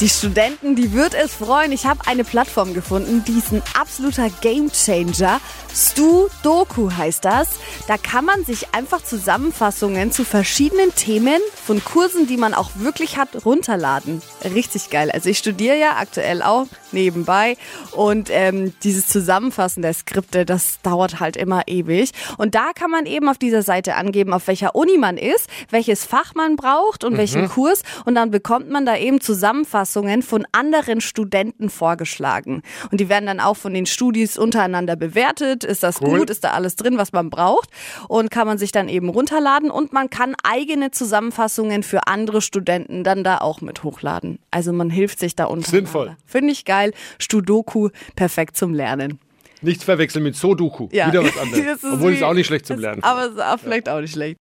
Die Studenten, die wird es freuen. Ich habe eine Plattform gefunden, die ist ein absoluter Gamechanger. Stu Doku heißt das. Da kann man sich einfach Zusammenfassungen zu verschiedenen Themen von Kursen, die man auch wirklich hat, runterladen. Richtig geil. Also ich studiere ja aktuell auch nebenbei und ähm, dieses Zusammenfassen der Skripte, das dauert halt immer ewig. Und da kann man eben auf dieser Seite angeben, auf welcher Uni man ist, welches Fach man braucht und mhm. welchen Kurs und dann bekommt man da eben Zusammenfassungen von anderen Studenten vorgeschlagen. Und die werden dann auch von den Studis untereinander bewertet ist das cool. gut, ist da alles drin, was man braucht und kann man sich dann eben runterladen und man kann eigene Zusammenfassungen für andere Studenten dann da auch mit hochladen. Also man hilft sich da unter. Sinnvoll. Finde ich geil. Studoku, perfekt zum Lernen. Nichts verwechseln mit Sodoku. Ja. Wieder was anderes. Obwohl es auch nicht schlecht zum Lernen. Aber es ist auch vielleicht auch nicht schlecht.